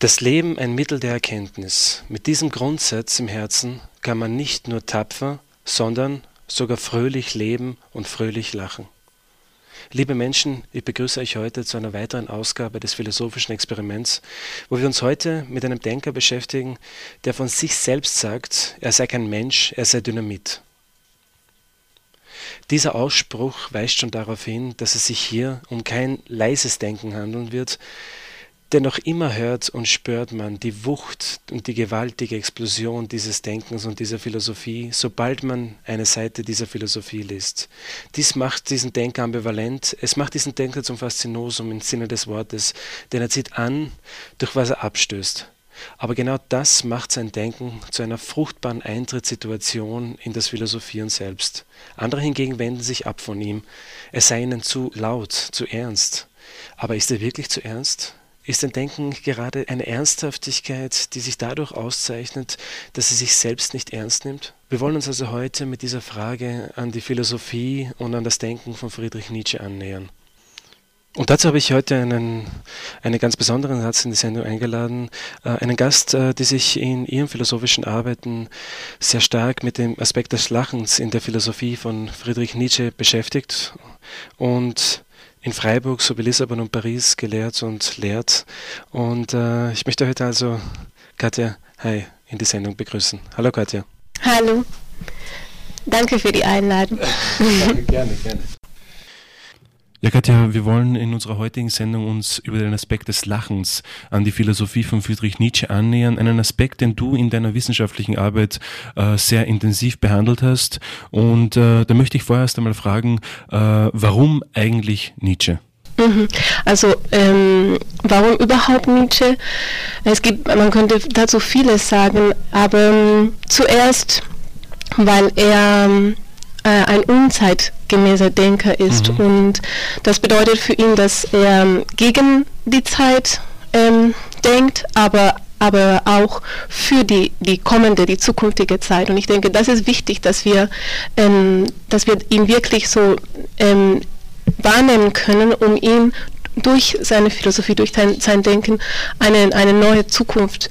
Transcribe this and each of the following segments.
Das Leben ein Mittel der Erkenntnis. Mit diesem Grundsatz im Herzen kann man nicht nur tapfer, sondern sogar fröhlich leben und fröhlich lachen. Liebe Menschen, ich begrüße euch heute zu einer weiteren Ausgabe des philosophischen Experiments, wo wir uns heute mit einem Denker beschäftigen, der von sich selbst sagt, er sei kein Mensch, er sei Dynamit. Dieser Ausspruch weist schon darauf hin, dass es sich hier um kein leises Denken handeln wird, Dennoch immer hört und spürt man die Wucht und die gewaltige Explosion dieses Denkens und dieser Philosophie, sobald man eine Seite dieser Philosophie liest. Dies macht diesen Denker ambivalent, es macht diesen Denker zum Faszinosum im Sinne des Wortes, denn er zieht an, durch was er abstößt. Aber genau das macht sein Denken zu einer fruchtbaren Eintrittssituation in das Philosophieren selbst. Andere hingegen wenden sich ab von ihm. Es sei ihnen zu laut, zu ernst. Aber ist er wirklich zu ernst? Ist sein Denken gerade eine Ernsthaftigkeit, die sich dadurch auszeichnet, dass er sich selbst nicht ernst nimmt? Wir wollen uns also heute mit dieser Frage an die Philosophie und an das Denken von Friedrich Nietzsche annähern. Und dazu habe ich heute einen, einen ganz besonderen Satz in die Sendung eingeladen, äh, einen Gast, äh, die sich in ihren philosophischen Arbeiten sehr stark mit dem Aspekt des Lachens in der Philosophie von Friedrich Nietzsche beschäftigt und in Freiburg sowie Lissabon und Paris gelehrt und lehrt. Und äh, ich möchte heute also Katja Hi in die Sendung begrüßen. Hallo Katja. Hallo. Danke für die Einladung. gerne, gerne. Ja, Katja, wir wollen in unserer heutigen Sendung uns über den Aspekt des Lachens an die Philosophie von Friedrich Nietzsche annähern. Einen Aspekt, den du in deiner wissenschaftlichen Arbeit äh, sehr intensiv behandelt hast. Und äh, da möchte ich vorerst einmal fragen, äh, warum eigentlich Nietzsche? Mhm. Also ähm, warum überhaupt Nietzsche? Es gibt, man könnte dazu vieles sagen, aber ähm, zuerst, weil er ähm, äh, ein unzeitgemäßer Denker ist. Mhm. Und das bedeutet für ihn, dass er ähm, gegen die Zeit ähm, denkt, aber aber auch für die, die kommende, die zukünftige Zeit. Und ich denke, das ist wichtig, dass wir, ähm, dass wir ihn wirklich so ähm, wahrnehmen können, um ihm durch seine Philosophie, durch sein, sein Denken eine, eine neue Zukunft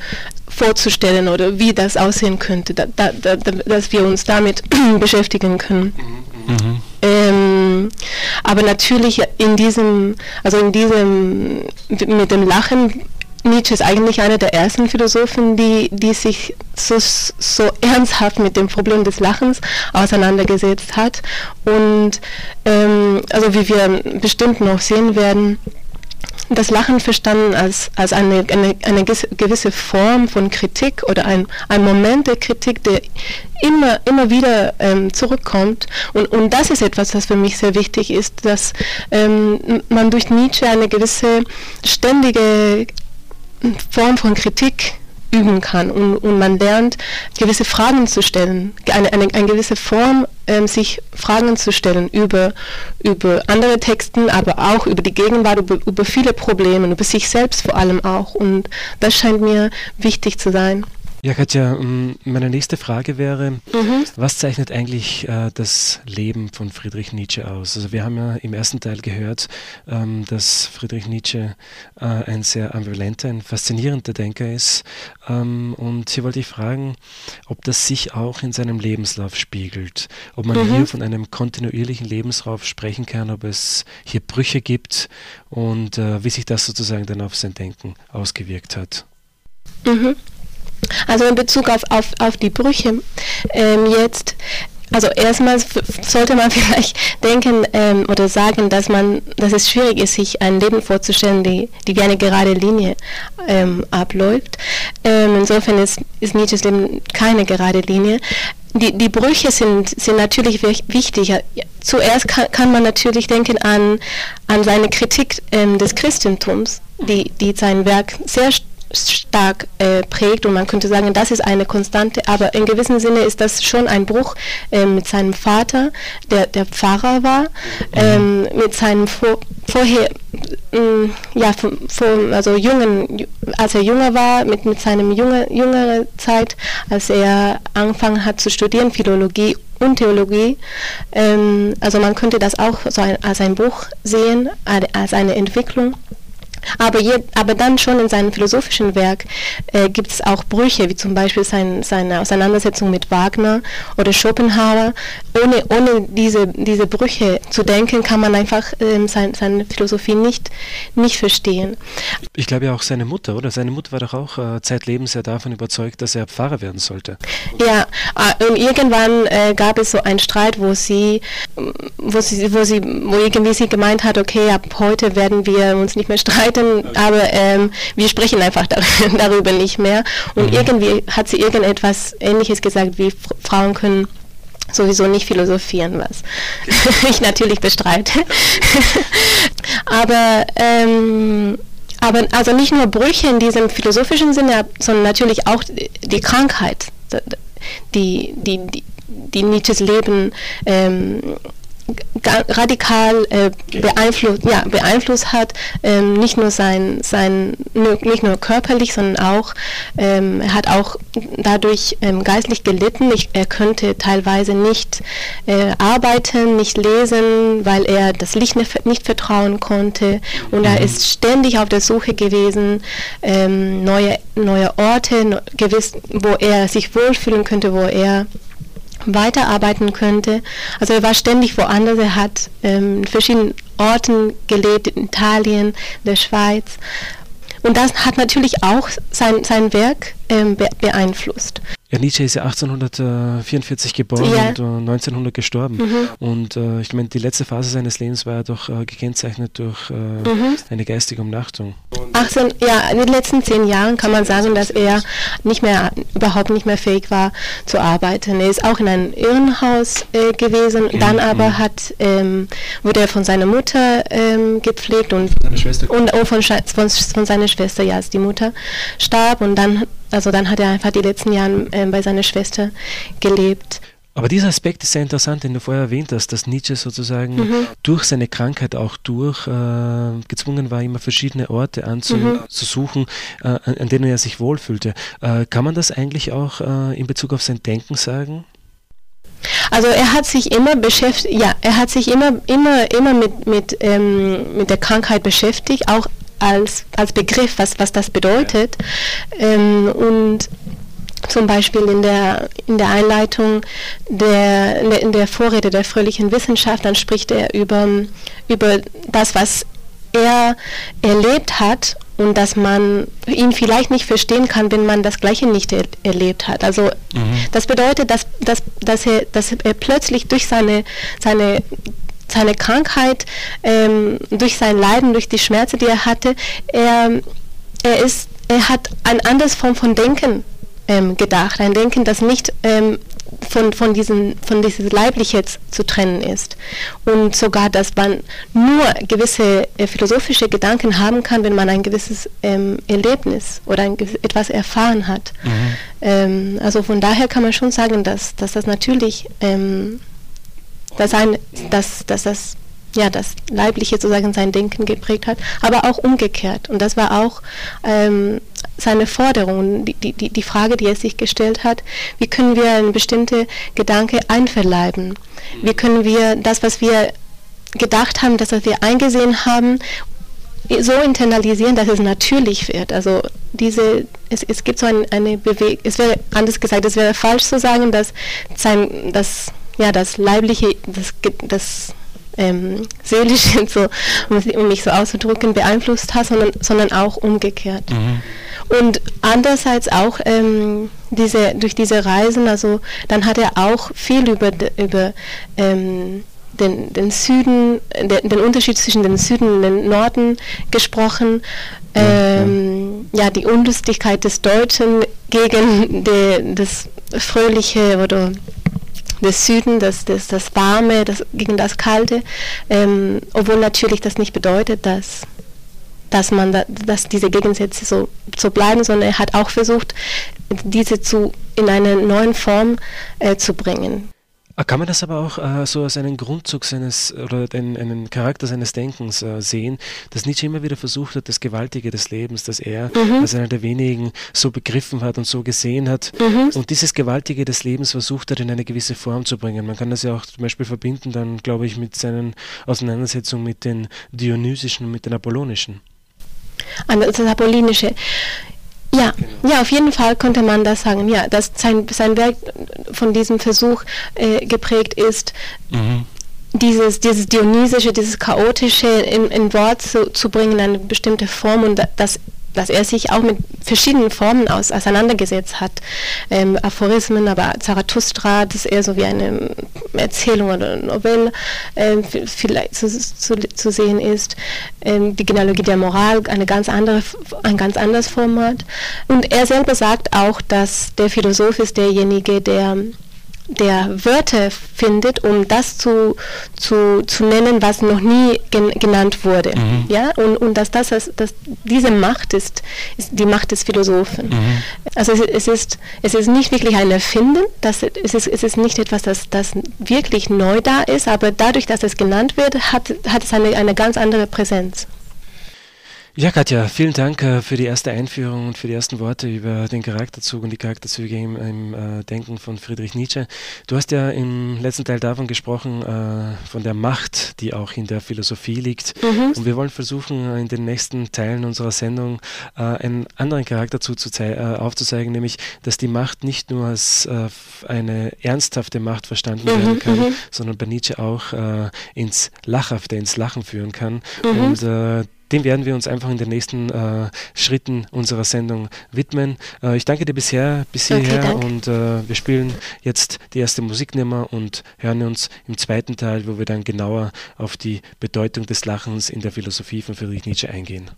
vorzustellen oder wie das aussehen könnte, da, da, da, dass wir uns damit beschäftigen können. Mhm. Ähm, aber natürlich in diesem, also in diesem, mit dem Lachen, Nietzsche ist eigentlich einer der ersten Philosophen, die, die sich so, so ernsthaft mit dem Problem des Lachens auseinandergesetzt hat. Und ähm, also wie wir bestimmt noch sehen werden, das Lachen verstanden als, als eine, eine, eine gewisse Form von Kritik oder ein, ein Moment der Kritik, der immer, immer wieder ähm, zurückkommt. Und, und das ist etwas, das für mich sehr wichtig ist, dass ähm, man durch Nietzsche eine gewisse ständige Form von Kritik üben kann und, und man lernt, gewisse Fragen zu stellen, eine, eine, eine gewisse Form, ähm, sich Fragen zu stellen über, über andere Texten, aber auch über die Gegenwart, über, über viele Probleme, über sich selbst vor allem auch. Und das scheint mir wichtig zu sein. Ja, Katja, ähm, meine nächste Frage wäre, mhm. was zeichnet eigentlich äh, das Leben von Friedrich Nietzsche aus? Also wir haben ja im ersten Teil gehört, ähm, dass Friedrich Nietzsche äh, ein sehr ambivalenter, ein faszinierender Denker ist. Ähm, und hier wollte ich fragen, ob das sich auch in seinem Lebenslauf spiegelt, ob man mhm. hier von einem kontinuierlichen Lebenslauf sprechen kann, ob es hier Brüche gibt und äh, wie sich das sozusagen dann auf sein Denken ausgewirkt hat. Mhm. Also in Bezug auf, auf, auf die Brüche ähm, jetzt, also erstmal sollte man vielleicht denken ähm, oder sagen, dass man, dass es schwierig ist, sich ein Leben vorzustellen, die, die wie eine gerade Linie ähm, abläuft. Ähm, insofern ist, ist Nietzsches Leben keine gerade Linie. Die, die Brüche sind, sind natürlich wichtig. Zuerst kann, kann man natürlich denken an, an seine Kritik ähm, des Christentums, die, die sein Werk sehr stark äh, prägt und man könnte sagen, das ist eine Konstante, aber in gewissem Sinne ist das schon ein Bruch äh, mit seinem Vater, der der Pfarrer war, ähm, mit seinem vor, vorher, äh, ja, vor, also jungen, als er jünger war, mit, mit seinem junge, jüngere Zeit, als er angefangen hat zu studieren, Philologie und Theologie. Ähm, also man könnte das auch so ein, als ein Bruch sehen, als eine Entwicklung. Aber, je, aber dann schon in seinem philosophischen Werk äh, gibt es auch Brüche, wie zum Beispiel sein, seine Auseinandersetzung mit Wagner oder Schopenhauer. Ohne, ohne diese, diese Brüche zu denken, kann man einfach ähm, sein, seine Philosophie nicht, nicht verstehen. Ich glaube ja auch seine Mutter, oder? Seine Mutter war doch auch äh, zeitlebens ja davon überzeugt, dass er Pfarrer werden sollte. Ja, äh, und irgendwann äh, gab es so einen Streit, wo sie, wo sie, wo sie, wo irgendwie sie gemeint hat, okay, ab heute werden wir uns nicht mehr streiten streiten, aber ähm, wir sprechen einfach darüber nicht mehr. Und mhm. irgendwie hat sie irgendetwas Ähnliches gesagt, wie Frauen können sowieso nicht philosophieren, was ich natürlich bestreite. aber ähm, aber also nicht nur Brüche in diesem philosophischen Sinne, sondern natürlich auch die Krankheit, die, die, die, die Nietzsches Leben ähm, radikal äh, beeinflusst, ja, beeinflusst hat, ähm, nicht nur sein, sein nicht nur körperlich, sondern auch ähm, er hat auch dadurch ähm, geistlich gelitten. Ich, er könnte teilweise nicht äh, arbeiten, nicht lesen, weil er das Licht nicht, vertrauen konnte und er mhm. ist ständig auf der Suche gewesen, ähm, neue neue Orte, gewiss, wo er sich wohlfühlen könnte, wo er weiterarbeiten könnte. Also er war ständig woanders, er hat ähm, in verschiedenen Orten gelebt, in Italien, der Schweiz. Und das hat natürlich auch sein, sein Werk ähm, beeinflusst. Ja, Nietzsche ist ja 1844 geboren ja. und äh, 1900 gestorben. Mhm. Und äh, ich meine, die letzte Phase seines Lebens war ja doch äh, gekennzeichnet durch äh, mhm. eine geistige Umnachtung. 18, ja, in den letzten zehn Jahren kann man sagen, dass er nicht mehr, überhaupt nicht mehr fähig war zu arbeiten. Er ist auch in einem Irrenhaus äh, gewesen, mhm. dann aber mhm. hat, ähm, wurde er von seiner Mutter ähm, gepflegt und, und oh, von, von, von seiner Schwester, ja, als die Mutter starb und dann also dann hat er einfach die letzten Jahre äh, bei seiner Schwester gelebt. Aber dieser Aspekt ist sehr interessant, den du vorher erwähnt hast, dass Nietzsche sozusagen mhm. durch seine Krankheit auch durch äh, gezwungen war, immer verschiedene Orte anzusuchen, mhm. äh, an denen er sich wohlfühlte. Äh, kann man das eigentlich auch äh, in Bezug auf sein Denken sagen? Also er hat sich immer beschäftigt, ja, er hat sich immer, immer, immer mit, mit, ähm, mit der Krankheit beschäftigt, auch als, als Begriff, was, was das bedeutet. Ähm, und zum Beispiel in der, in der Einleitung der, in der Vorrede der fröhlichen Wissenschaft, dann spricht er über, über das, was er erlebt hat und dass man ihn vielleicht nicht verstehen kann, wenn man das Gleiche nicht er erlebt hat. Also mhm. das bedeutet, dass, dass, dass, er, dass er plötzlich durch seine, seine seine Krankheit, ähm, durch sein Leiden, durch die Schmerzen, die er hatte, er, er, ist, er hat eine andere Form von Denken ähm, gedacht. Ein Denken, das nicht ähm, von, von, diesen, von dieses Leibliche zu trennen ist. Und sogar, dass man nur gewisse äh, philosophische Gedanken haben kann, wenn man ein gewisses ähm, Erlebnis oder ein, etwas erfahren hat. Mhm. Ähm, also von daher kann man schon sagen, dass, dass das natürlich ähm, dass, ein, dass, dass das ja, das Leibliche sozusagen sein Denken geprägt hat, aber auch umgekehrt. Und das war auch ähm, seine Forderung, die, die, die Frage, die er sich gestellt hat, wie können wir eine bestimmte Gedanke einverleiben? Wie können wir das, was wir gedacht haben, das, was wir eingesehen haben, so internalisieren, dass es natürlich wird. Also diese, es, es gibt so ein, eine Bewegung, es wäre anders gesagt, es wäre falsch zu sagen, dass sein, das ja, das Leibliche, das, das ähm, Seelische, so, um, mich so auszudrücken, beeinflusst hat, sondern, sondern auch umgekehrt. Mhm. Und andererseits auch ähm, diese, durch diese Reisen, also dann hat er auch viel über, über ähm, den, den Süden, den, den Unterschied zwischen dem Süden und dem Norden gesprochen. Ähm, ja, die Unlustigkeit des Deutschen gegen die, das Fröhliche oder des Süden, das, das, das Warme das, gegen das Kalte, ähm, obwohl natürlich das nicht bedeutet, dass dass man da, dass diese Gegensätze so, so bleiben, sondern er hat auch versucht, diese zu in eine neue Form äh, zu bringen. Ah, kann man das aber auch äh, so als einen Grundzug seines oder den, einen Charakter seines Denkens äh, sehen, dass Nietzsche immer wieder versucht hat, das Gewaltige des Lebens, das er mhm. als einer der wenigen so begriffen hat und so gesehen hat. Mhm. Und dieses Gewaltige des Lebens versucht er in eine gewisse Form zu bringen. Man kann das ja auch zum Beispiel verbinden, dann glaube ich, mit seinen Auseinandersetzungen mit den Dionysischen und mit den Apollonischen. An das Apollinische. Ja, genau. ja, auf jeden Fall könnte man das sagen. Ja, dass sein, sein Werk von diesem Versuch äh, geprägt ist, mhm. dieses, dieses Dionysische, dieses Chaotische in, in Wort zu, zu bringen, eine bestimmte Form und das dass er sich auch mit verschiedenen Formen aus, auseinandergesetzt hat. Ähm, Aphorismen, aber Zarathustra, das eher so wie eine Erzählung oder Novelle äh, vielleicht zu, zu, zu, sehen ist. Ähm, die Genealogie der Moral, eine ganz andere, ein ganz anderes Format. Und er selber sagt auch, dass der Philosoph ist derjenige, der der Wörter findet, um das zu, zu, zu nennen, was noch nie gen genannt wurde. Mhm. Ja? Und, und dass, das, dass diese Macht ist, ist die Macht des Philosophen. Mhm. Also es, es, ist, es ist nicht wirklich ein Erfinden, das, es, ist, es ist nicht etwas, das, das wirklich neu da ist, aber dadurch, dass es genannt wird, hat, hat es eine, eine ganz andere Präsenz. Ja, Katja, vielen Dank äh, für die erste Einführung und für die ersten Worte über den Charakterzug und die Charakterzüge im, im äh, Denken von Friedrich Nietzsche. Du hast ja im letzten Teil davon gesprochen, äh, von der Macht, die auch in der Philosophie liegt. Mhm. Und wir wollen versuchen, äh, in den nächsten Teilen unserer Sendung äh, einen anderen Charakterzug zu äh, aufzuzeigen, nämlich, dass die Macht nicht nur als eine ernsthafte Macht verstanden mhm, werden kann, mhm. sondern bei Nietzsche auch ins Lachhafte, ins Lachen führen kann. Mhm. Und dem werden wir uns einfach in den nächsten äh, Schritten unserer Sendung widmen. Äh, ich danke dir bisher bis hierher okay, und äh, wir spielen jetzt die erste Musiknummer und hören uns im zweiten Teil, wo wir dann genauer auf die Bedeutung des Lachens in der Philosophie von Friedrich Nietzsche eingehen.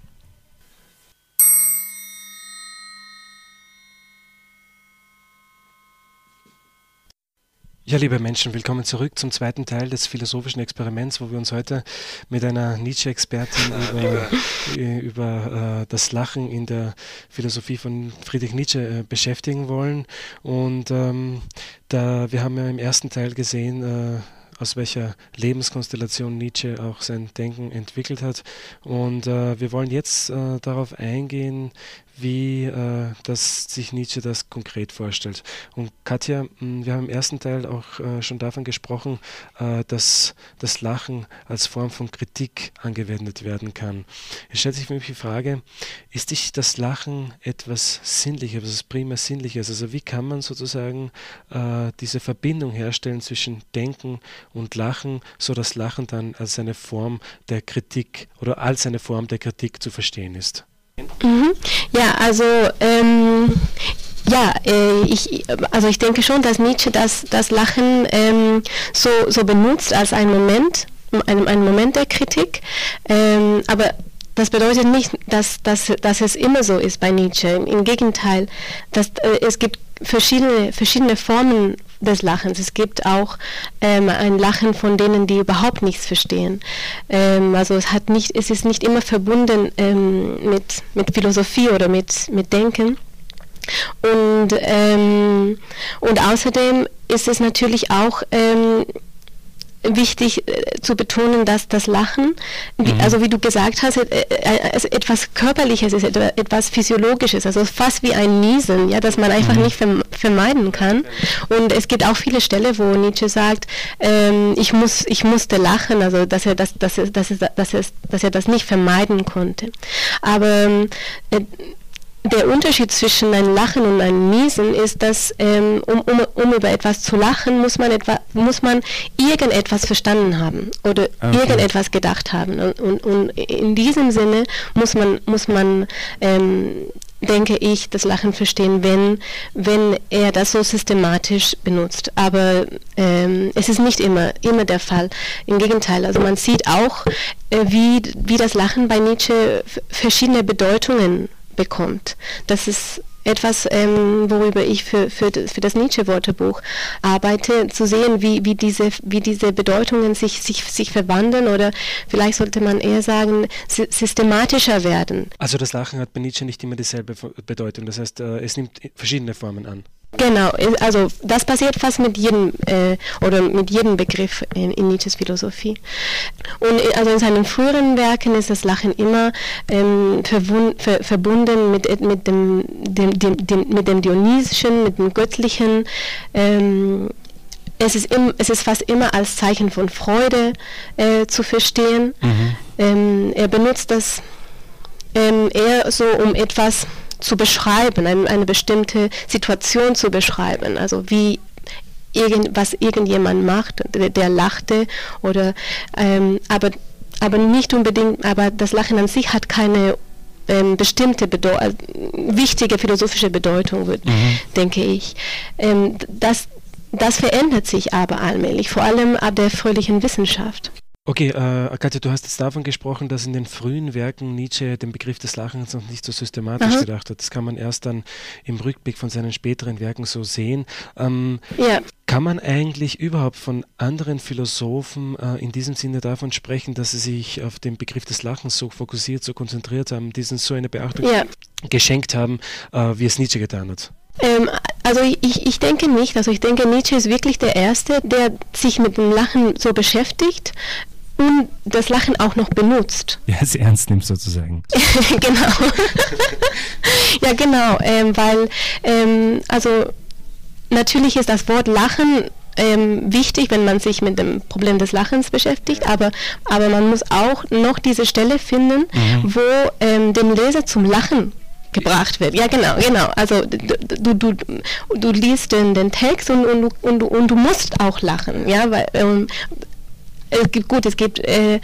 Ja, liebe Menschen, willkommen zurück zum zweiten Teil des philosophischen Experiments, wo wir uns heute mit einer Nietzsche-Expertin über, äh, über äh, das Lachen in der Philosophie von Friedrich Nietzsche äh, beschäftigen wollen. Und ähm, da wir haben ja im ersten Teil gesehen, äh, aus welcher Lebenskonstellation Nietzsche auch sein Denken entwickelt hat. Und äh, wir wollen jetzt äh, darauf eingehen, wie äh, das sich Nietzsche das konkret vorstellt. Und Katja, hm, wir haben im ersten Teil auch äh, schon davon gesprochen, äh, dass das Lachen als Form von Kritik angewendet werden kann. Es stellt sich für mich die Frage, ist dich das Lachen etwas Sinnliches, etwas primär Sinnliches? Also wie kann man sozusagen äh, diese Verbindung herstellen zwischen Denken und Lachen, so dass Lachen dann als eine Form der Kritik oder als eine Form der Kritik zu verstehen ist? Mhm. Ja, also ähm, ja, äh, ich, also ich denke schon, dass Nietzsche das, das Lachen ähm, so, so benutzt als ein Moment, ein, ein Moment der Kritik, ähm, aber das bedeutet nicht, dass, dass, dass es immer so ist bei Nietzsche. Im Gegenteil, dass, äh, es gibt verschiedene, verschiedene Formen des Lachens. Es gibt auch ähm, ein Lachen von denen, die überhaupt nichts verstehen. Ähm, also es, hat nicht, es ist nicht immer verbunden ähm, mit, mit Philosophie oder mit, mit Denken. Und, ähm, und außerdem ist es natürlich auch ähm, wichtig äh, zu betonen, dass das Lachen, mhm. also wie du gesagt hast, äh, äh, etwas Körperliches ist, etwas Physiologisches, also fast wie ein Niesen, ja, das man einfach mhm. nicht vermeiden kann. Und es gibt auch viele Stellen, wo Nietzsche sagt, ähm, ich muss, ich musste lachen, also dass er das, dass er, dass er, dass er, dass er das nicht vermeiden konnte. Aber äh, der Unterschied zwischen einem Lachen und einem Niesen ist, dass ähm, um, um, um, über etwas zu lachen, muss man, etwa, muss man irgendetwas verstanden haben oder okay. irgendetwas gedacht haben. Und, und, und, in diesem Sinne muss man, muss man ähm, denke ich, das Lachen verstehen, wenn, wenn er das so systematisch benutzt. Aber ähm, es ist nicht immer, immer der Fall. Im Gegenteil, also man sieht auch, äh, wie, wie das Lachen bei Nietzsche verschiedene Bedeutungen bekommt. Das ist etwas, ähm, worüber ich für, für, für das Nietzsche-Wörterbuch arbeite, zu sehen, wie, wie, diese, wie diese Bedeutungen sich, sich, sich verwandeln oder vielleicht sollte man eher sagen, systematischer werden. Also das Lachen hat bei Nietzsche nicht immer dieselbe Bedeutung, das heißt, äh, es nimmt verschiedene Formen an. Genau, also das passiert fast mit jedem äh, oder mit jedem Begriff in, in, Nietzsches Philosophie. Und äh, also in seinen früheren Werken ist das Lachen immer ähm, ver verbunden mit, mit, dem, dem, dem, dem, mit dem Dionysischen, mit dem Göttlichen. Ähm, es ist, im, es ist fast immer als Zeichen von Freude äh, zu verstehen. Mhm. Ähm, er benutzt das ähm, eher so um etwas zu beschreiben, eine, eine bestimmte Situation zu beschreiben, also wie irgend, was irgendjemand macht, der, der lachte oder ähm, aber aber nicht unbedingt, aber das Lachen an sich hat keine ähm, bestimmte Bedeu wichtige philosophische Bedeutung, mhm. denke ich. Ähm, das, das verändert sich aber allmählich, vor allem ab der fröhlichen Wissenschaft. Okay, äh, Katja, du hast jetzt davon gesprochen, dass in den frühen Werken Nietzsche den Begriff des Lachens noch nicht so systematisch Aha. gedacht hat. Das kann man erst dann im Rückblick von seinen späteren Werken so sehen. Ähm, ja. Kann man eigentlich überhaupt von anderen Philosophen äh, in diesem Sinne davon sprechen, dass sie sich auf den Begriff des Lachens so fokussiert, so konzentriert haben, diesen so eine Beachtung ja. geschenkt haben, äh, wie es Nietzsche getan hat? Ähm, also ich, ich denke nicht. Also ich denke, Nietzsche ist wirklich der Erste, der sich mit dem Lachen so beschäftigt und das Lachen auch noch benutzt. Ja, es ernst nimmt sozusagen. genau. ja, genau, ähm, weil, ähm, also natürlich ist das Wort Lachen ähm, wichtig, wenn man sich mit dem Problem des Lachens beschäftigt, aber, aber man muss auch noch diese Stelle finden, mhm. wo ähm, dem Leser zum Lachen gebracht wird. Ja, genau, genau. Also du, du, du liest den, den Text und, und, und, und du musst auch lachen, ja, weil ähm, es gibt gut, es gibt äh,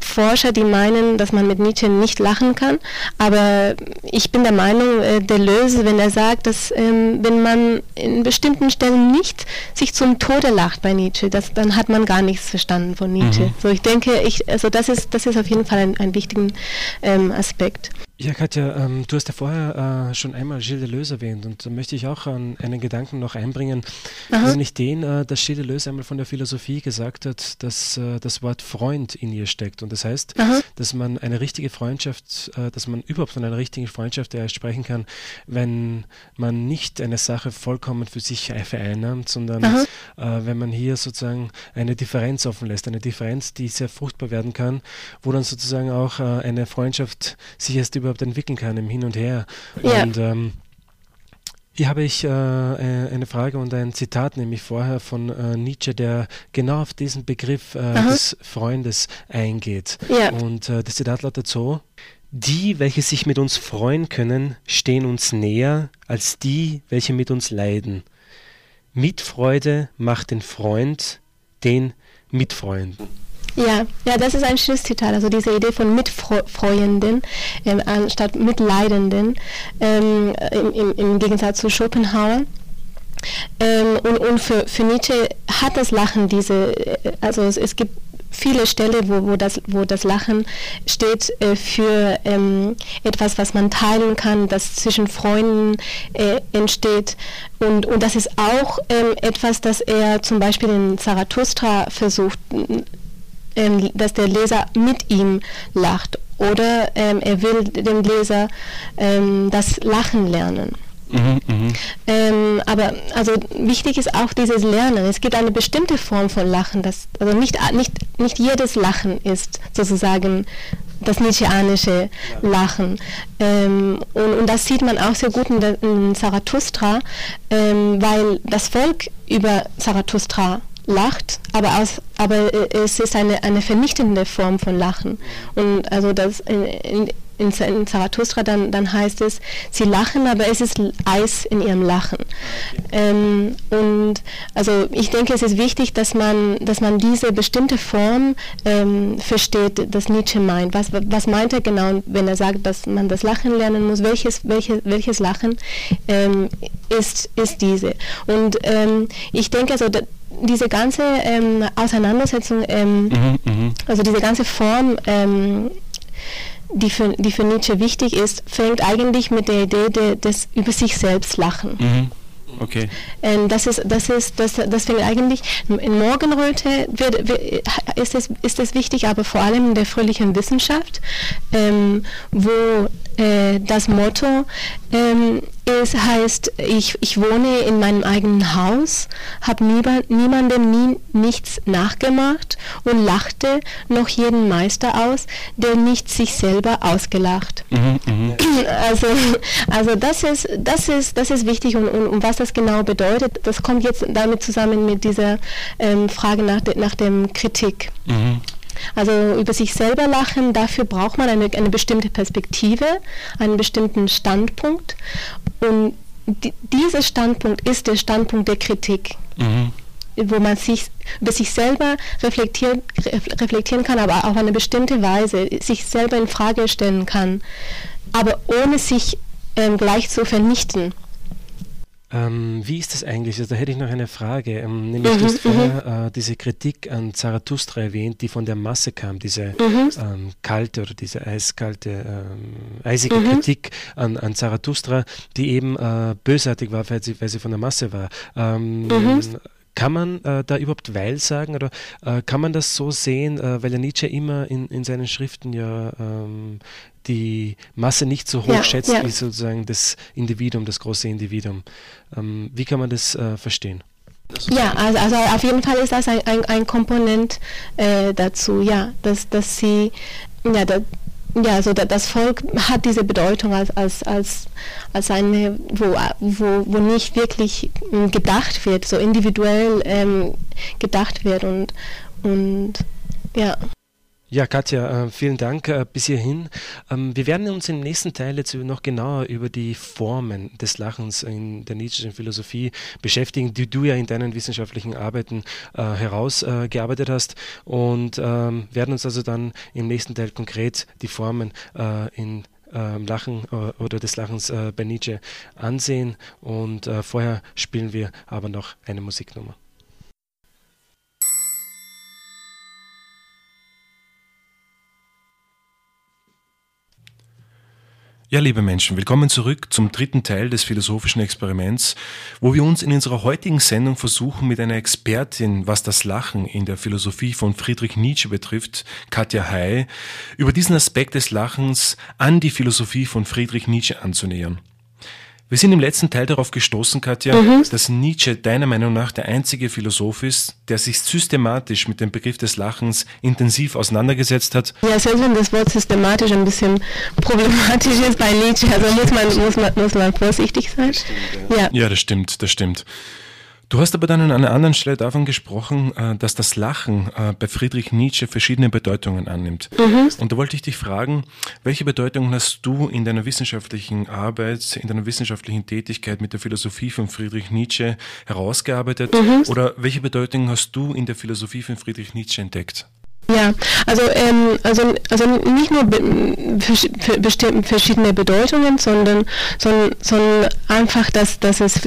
Forscher, die meinen, dass man mit Nietzsche nicht lachen kann, aber ich bin der Meinung, äh, Deleuze, wenn er sagt, dass ähm, wenn man in bestimmten Stellen nicht sich zum Tode lacht bei Nietzsche, das, dann hat man gar nichts verstanden von Nietzsche. Mhm. So, ich denke, ich, also das ist, das ist auf jeden Fall ein, ein wichtiger ähm, Aspekt. Ja, Katja, ähm, du hast ja vorher äh, schon einmal Gilles Deleuze erwähnt und da möchte ich auch an einen Gedanken noch einbringen. Aha. Also nicht den, äh, dass Gilles Deleuze einmal von der Philosophie gesagt hat, dass äh, das Wort Freund in ihr steckt. Und das heißt, Aha. dass man eine richtige Freundschaft, äh, dass man überhaupt von einer richtigen Freundschaft erst sprechen kann, wenn man nicht eine Sache vollkommen für sich vereinnahmt, sondern äh, wenn man hier sozusagen eine Differenz offen lässt, eine Differenz, die sehr fruchtbar werden kann, wo dann sozusagen auch äh, eine Freundschaft sich erst über überhaupt entwickeln kann im Hin und Her. Ja. Und ähm, hier habe ich äh, äh, eine Frage und ein Zitat, nämlich vorher von äh, Nietzsche, der genau auf diesen Begriff äh, des Freundes eingeht. Ja. Und äh, das Zitat lautet so: Die, welche sich mit uns freuen können, stehen uns näher als die, welche mit uns leiden. Mitfreude macht den Freund den Mitfreunden. Ja, ja, das ist ein schönes Zitat. Also diese Idee von Mitfreuenden ähm, anstatt Mitleidenden ähm, im, im, Gegensatz zu Schopenhauer. Ähm, und und für, für Nietzsche hat das Lachen diese, äh, also es, es gibt viele Stellen, wo, wo, das, wo das Lachen steht äh, für ähm, etwas, was man teilen kann, das zwischen Freunden äh, entsteht. Und, und das ist auch ähm, etwas, das er zum Beispiel in Zarathustra versucht ähm, dass der Leser mit ihm lacht oder ähm, er will dem Leser ähm, das Lachen lernen. Mhm, mh. ähm, aber also wichtig ist auch dieses Lernen. Es gibt eine bestimmte Form von Lachen. Das, also nicht, nicht, nicht jedes Lachen ist sozusagen das Nietzscheanische Lachen. Ähm, und, und, das sieht man auch sehr gut in, der, in Zarathustra, ähm, weil das Volk über Zarathustra lacht, aber, aus, aber es ist eine, eine vernichtende Form von Lachen. Und also das in, in, in Zarathustra dann, dann heißt es, sie lachen, aber es ist Eis in ihrem Lachen. Ähm, und also ich denke, es ist wichtig, dass man, dass man diese bestimmte Form ähm, versteht, das Nietzsche meint. Was, was meint er genau, wenn er sagt, dass man das Lachen lernen muss? Welches, welche, welches Lachen ähm, ist, ist diese? Und ähm, ich denke, also diese ganze ähm, Auseinandersetzung, ähm, mhm, mhm, also diese ganze Form, ähm, die, für, die für Nietzsche wichtig ist, fängt eigentlich mit der Idee de, des über sich selbst Lachen. Mhm. Okay. Ähm, das ist, das ist, das, das fängt eigentlich in Morgenröte wird, wird, ist, es, ist es wichtig, aber vor allem in der fröhlichen Wissenschaft, ähm, wo äh, das Motto ähm, ist, heißt, ich, ich wohne in meinem eigenen Haus, habe niemandem nie nichts nachgemacht und lachte noch jeden Meister aus, der nicht sich selber ausgelacht. Mhm, mh. Also, also das ist, das ist, das ist wichtig und, und, und, was das genau bedeutet, das kommt jetzt damit zusammen mit dieser ähm, Frage nach, de, nach dem Kritik. Mhm. Also über sich selber lachen, dafür braucht man eine, eine bestimmte Perspektive, einen bestimmten Standpunkt. Und die, dieser Standpunkt ist der Standpunkt der Kritik. Mhm wo man sich über sich selber reflektieren, reflektieren kann, aber auf eine bestimmte Weise sich selber in Frage stellen kann, aber ohne sich ähm, gleich zu vernichten. Ähm, wie ist das eigentlich? Also, da hätte ich noch eine Frage. Ähm, nämlich, mhm, du hast vorher mhm. äh, diese Kritik an Zarathustra erwähnt, die von der Masse kam, diese mhm. ähm, kalte oder diese eiskalte, ähm, eisige mhm. Kritik an, an Zarathustra, die eben äh, bösartig war, weil sie, weil sie von der Masse war. Ähm, mhm. Kann man äh, da überhaupt weil sagen oder äh, kann man das so sehen, äh, weil ja Nietzsche immer in, in seinen Schriften ja ähm, die Masse nicht so hoch ja, schätzt ja. wie sozusagen das Individuum, das große Individuum. Ähm, wie kann man das äh, verstehen? Ja, also, also auf jeden Fall ist das ein, ein, ein Komponent äh, dazu, ja, dass, dass sie, ja, da, ja, also das Volk hat diese Bedeutung als, als, als, als eine, wo, wo, wo nicht wirklich ähm, gedacht wird, so individuell ähm, gedacht wird und, und ja. Ja, Katja, äh, vielen Dank äh, bis hierhin. Ähm, wir werden uns im nächsten Teil jetzt noch genauer über die Formen des Lachens in der Nietzsche'schen Philosophie beschäftigen, die du ja in deinen wissenschaftlichen Arbeiten äh, herausgearbeitet hast und ähm, werden uns also dann im nächsten Teil konkret die Formen in ähm, Lachen oder des Lachens bei Nietzsche ansehen und vorher spielen wir aber noch eine Musiknummer. Ja, liebe Menschen, willkommen zurück zum dritten Teil des philosophischen Experiments, wo wir uns in unserer heutigen Sendung versuchen, mit einer Expertin, was das Lachen in der Philosophie von Friedrich Nietzsche betrifft, Katja Hay, über diesen Aspekt des Lachens an die Philosophie von Friedrich Nietzsche anzunähern. Wir sind im letzten Teil darauf gestoßen, Katja, mhm. dass Nietzsche deiner Meinung nach der einzige Philosoph ist, der sich systematisch mit dem Begriff des Lachens intensiv auseinandergesetzt hat. Ja, selbst wenn das Wort systematisch ein bisschen problematisch ist bei Nietzsche, also muss man, muss man, muss man vorsichtig sein. Stimmt, ja. ja. ja, das stimmt, das stimmt. Du hast aber dann an einer anderen Stelle davon gesprochen, äh, dass das Lachen äh, bei Friedrich Nietzsche verschiedene Bedeutungen annimmt. Mhm. Und da wollte ich dich fragen, welche Bedeutungen hast du in deiner wissenschaftlichen Arbeit, in deiner wissenschaftlichen Tätigkeit mit der Philosophie von Friedrich Nietzsche herausgearbeitet? Mhm. Oder welche Bedeutungen hast du in der Philosophie von Friedrich Nietzsche entdeckt? Ja, also, ähm, also, also nicht nur be verschiedene Bedeutungen, sondern, sondern, sondern einfach, dass, dass es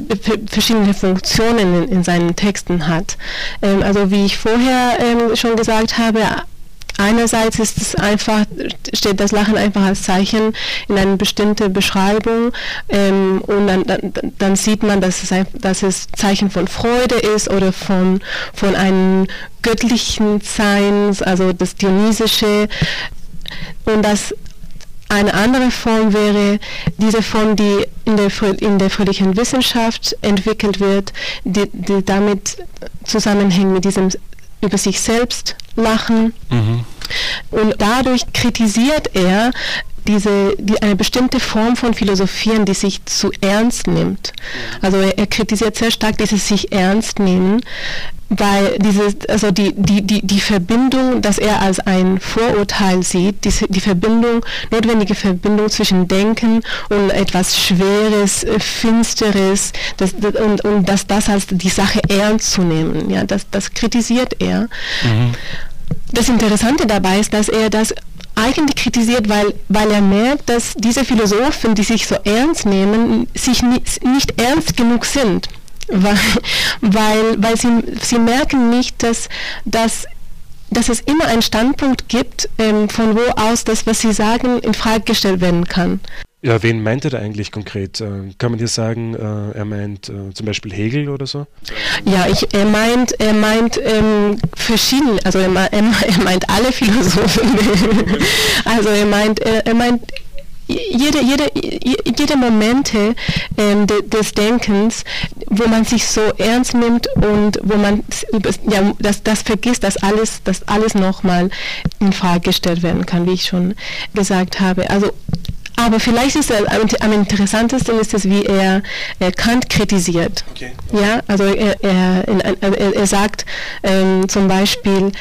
verschiedene Funktionen in, in seinen Texten hat. Ähm, also wie ich vorher ähm, schon gesagt habe, Einerseits ist es einfach, steht das Lachen einfach als Zeichen in eine bestimmte Beschreibung ähm, und dann, dann, dann, sieht man, dass es, ein, dass es Zeichen von Freude ist oder von, von einem göttlichen Sein, also das Dionysische. Und das eine andere Form wäre diese Form, die in der, in der fröhlichen Wissenschaft entwickelt wird, die, die damit zusammenhängt mit diesem über sich selbst lachen. Mhm. Und dadurch kritisiert er diese, die, eine bestimmte Form von Philosophieren, die sich zu ernst nimmt. Also er, er kritisiert sehr stark dieses sich ernst nehmen, weil diese, also die, die, die, die Verbindung, dass er als ein Vorurteil sieht, die, die Verbindung, notwendige Verbindung zwischen Denken und etwas Schweres, äh, Finsteres, das, und, und dass das als die Sache ernst zu nehmen, ja, das, das kritisiert er. Mhm. Das Interessante dabei ist, dass er das eigentlich kritisiert, weil, weil er merkt, dass diese Philosophen, die sich so ernst nehmen, sich nicht, nicht ernst genug sind. Weil, weil, weil sie, sie merken nicht, dass, dass dass es immer einen Standpunkt gibt, ähm, von wo aus das, was Sie sagen, in Frage gestellt werden kann. Ja, wen meint er da eigentlich konkret? Äh, kann man dir sagen, äh, er meint äh, zum Beispiel Hegel oder so? Ja, ich, er meint, er meint ähm, verschiedene, also er, er, meint alle Philosophen. also er meint, er, er meint jede, jede, jede Momente ähm, de, des Denkens, wo man sich so ernst nimmt und wo man ja, das, das vergisst, dass alles, dass alles nochmal in Frage gestellt werden kann, wie ich schon gesagt habe. Also aber vielleicht ist er, am interessantesten ist es, wie er, er Kant kritisiert. Okay. Ja, also er, er, er, er sagt ähm, zum Beispiel,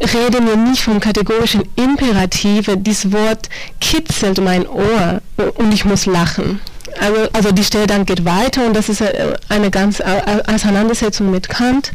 reden wir nicht vom kategorischen Imperativ, dieses Wort kitzelt mein Ohr und ich muss lachen. Also, also die Stelle dann geht weiter und das ist äh, eine ganz Auseinandersetzung mit Kant.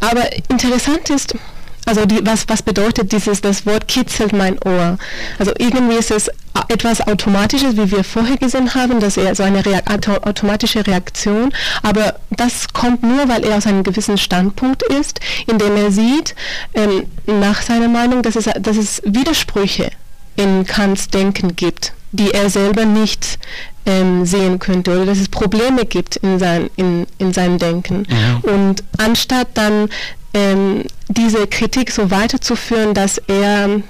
Aber interessant ist, also die, was, was bedeutet dieses, das Wort kitzelt mein Ohr? Also irgendwie ist es etwas Automatisches, wie wir vorher gesehen haben, dass er so eine Reak automatische Reaktion, aber das kommt nur, weil er aus einem gewissen Standpunkt ist, in dem er sieht, ähm, nach seiner Meinung, dass es, dass es Widersprüche in Kants Denken gibt, die er selber nicht ähm, sehen könnte oder dass es Probleme gibt in, sein, in, in seinem Denken. Mhm. Und anstatt dann ähm, diese Kritik so weiterzuführen, dass er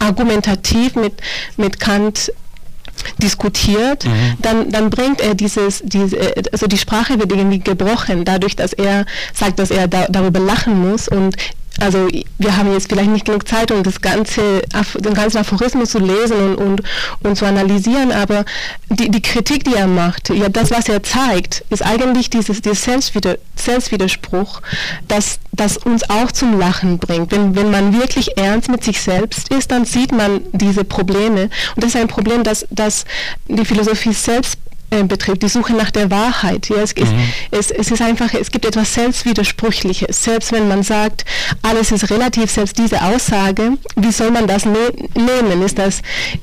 argumentativ mit, mit Kant diskutiert, mhm. dann, dann bringt er dieses, diese, also die Sprache wird irgendwie gebrochen, dadurch, dass er sagt, dass er da, darüber lachen muss und also wir haben jetzt vielleicht nicht genug Zeit, um das ganze, den ganzen Aphorismus zu lesen und, und, und zu analysieren, aber die, die Kritik, die er macht, ja, das, was er zeigt, ist eigentlich dieses, dieses Selbstwider, Selbstwiderspruch, das, das uns auch zum Lachen bringt. Wenn, wenn man wirklich ernst mit sich selbst ist, dann sieht man diese Probleme. Und das ist ein Problem, das, das die Philosophie selbst äh, betrifft, die Suche nach der Wahrheit. Ja, es, mhm. es, es, ist einfach, es gibt etwas Selbstwidersprüchliches. Selbst wenn man sagt, alles ist relativ, selbst diese Aussage, wie soll man das ne nehmen? Ist das,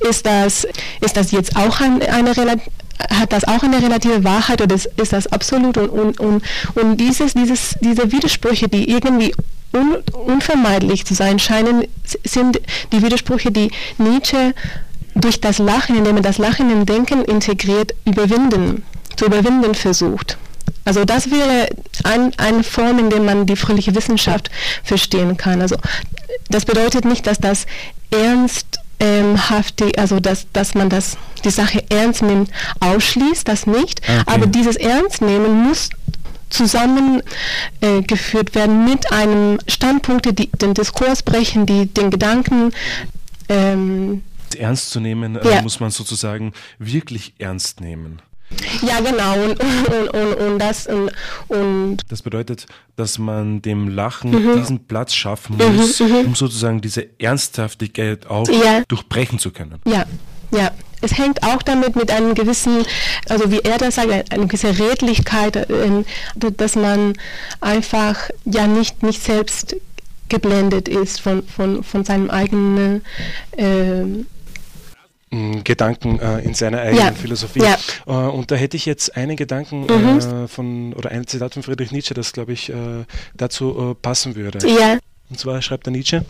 ist das, ist das jetzt auch ein, eine relativ hat das auch eine relative Wahrheit oder ist das absolut? Und, und, und, und dieses, dieses, diese Widersprüche, die irgendwie un, unvermeidlich zu sein scheinen, sind die Widersprüche, die Nietzsche durch das Lachen, indem er das Lachen im Denken integriert, überwinden, zu überwinden versucht. Also das wäre ein, eine Form, in der man die fröhliche Wissenschaft verstehen kann. Also das bedeutet nicht, dass das ernsthaft, also dass, dass man das, die Sache ernst nimmt, ausschließt, das nicht. Okay. Aber dieses Ernstnehmen muss zusammengeführt äh, werden mit einem Standpunkt, die den Diskurs brechen, die den Gedanken ähm, ernst zu nehmen, äh, ja. muss man sozusagen wirklich ernst nehmen. Ja, genau. Und, und, und, und das, und, und das bedeutet, dass man dem Lachen mhm. diesen Platz schaffen mhm, muss, mhm, um sozusagen diese Ernsthaftigkeit auch ja. durchbrechen zu können. Ja, ja. Es hängt auch damit mit einem gewissen, also wie er das sagt, eine gewisse Redlichkeit, äh, dass man einfach ja nicht, nicht selbst geblendet ist von, von, von seinem eigenen äh, Gedanken äh, in seiner eigenen ja. Philosophie. Ja. Äh, und da hätte ich jetzt einen Gedanken mhm. äh, von, oder ein Zitat von Friedrich Nietzsche, das glaube ich äh, dazu äh, passen würde. Ja. Und zwar schreibt der Nietzsche,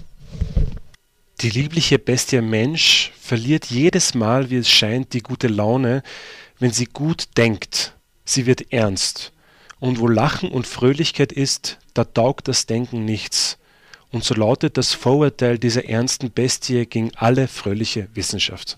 die liebliche Bestie Mensch verliert jedes Mal, wie es scheint, die gute Laune, wenn sie gut denkt. Sie wird ernst. Und wo Lachen und Fröhlichkeit ist, da taugt das Denken nichts. Und so lautet das Vorurteil dieser ernsten Bestie gegen alle fröhliche Wissenschaft.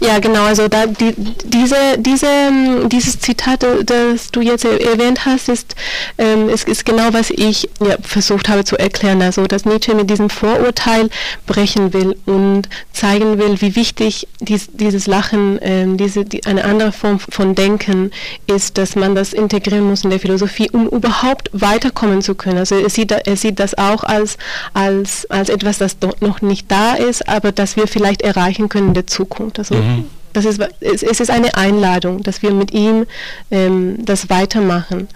Ja, genau. Also da die, diese, diese, ähm, dieses Zitat, das du jetzt erwähnt hast, ist, ähm, ist, ist genau, was ich ja, versucht habe zu erklären. Also, dass Nietzsche mit diesem Vorurteil brechen will und zeigen will, wie wichtig dies, dieses Lachen, ähm, diese, die, eine andere Form von Denken ist, dass man das integrieren muss in der Philosophie, um überhaupt weiterkommen zu können. Also, er sieht, er sieht das auch als, als, als etwas, das noch nicht da ist, aber das wir vielleicht erreichen können in der Zukunft. Also, Mhm. Das ist, es, ist eine Einladung, dass wir mit ihm ähm, das weitermachen.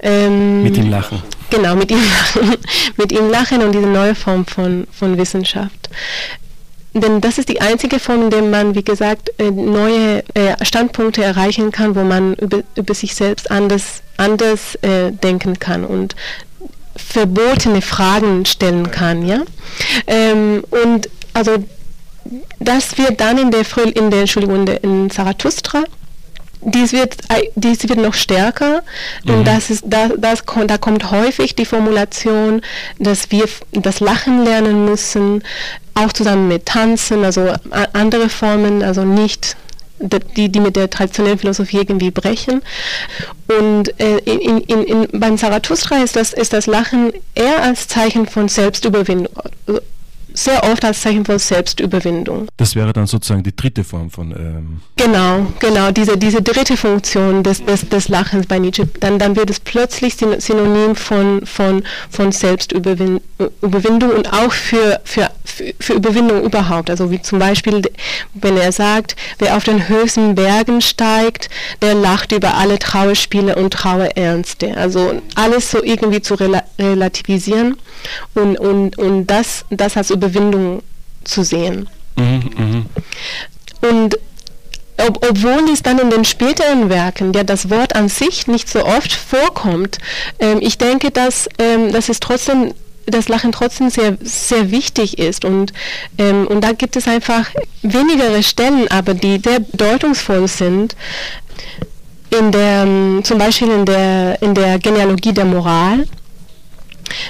Ähm, mit ihm lachen. Genau, mit ihm lachen. mit ihm lachen und diese neue Form von, von Wissenschaft. Denn das ist die einzige Form, in der man, wie gesagt, äh, neue äh, Standpunkte erreichen kann, wo man über, über sich selbst anders, anders äh, denken kann und verbotene Fragen stellen kann. Ja? Ähm, und also das wird dann in der, in der Entschuldigung, in Zarathustra, dies wird, dies wird noch stärker mhm. und das ist, das, das, da kommt häufig die Formulation, dass wir das Lachen lernen müssen, auch zusammen mit Tanzen, also andere Formen, also nicht die, die mit der traditionellen Philosophie irgendwie brechen. Und äh, in, in, in, beim Zarathustra ist das, ist das Lachen eher als Zeichen von Selbstüberwindung sehr oft als Zeichen von Selbstüberwindung. Das wäre dann sozusagen die dritte Form von. Ähm genau, genau, diese, diese dritte Funktion des, des, des Lachens bei Nietzsche. Dann, dann wird es plötzlich synonym von, von, von Selbstüberwindung und auch für, für, für Überwindung überhaupt. Also wie zum Beispiel, wenn er sagt, wer auf den höchsten Bergen steigt, der lacht über alle Trauerspiele und Trauerernste. Also alles so irgendwie zu relativisieren und, und, und das, das als Überwindung zu sehen. Mhm, mh. Und ob, obwohl es dann in den späteren Werken ja das Wort an sich nicht so oft vorkommt, ähm, ich denke, dass, ähm, dass es trotzdem das Lachen trotzdem sehr, sehr wichtig ist. Und, ähm, und da gibt es einfach wenigere Stellen, aber die sehr bedeutungsvoll sind. In der, ähm, zum Beispiel in der, in der Genealogie der Moral,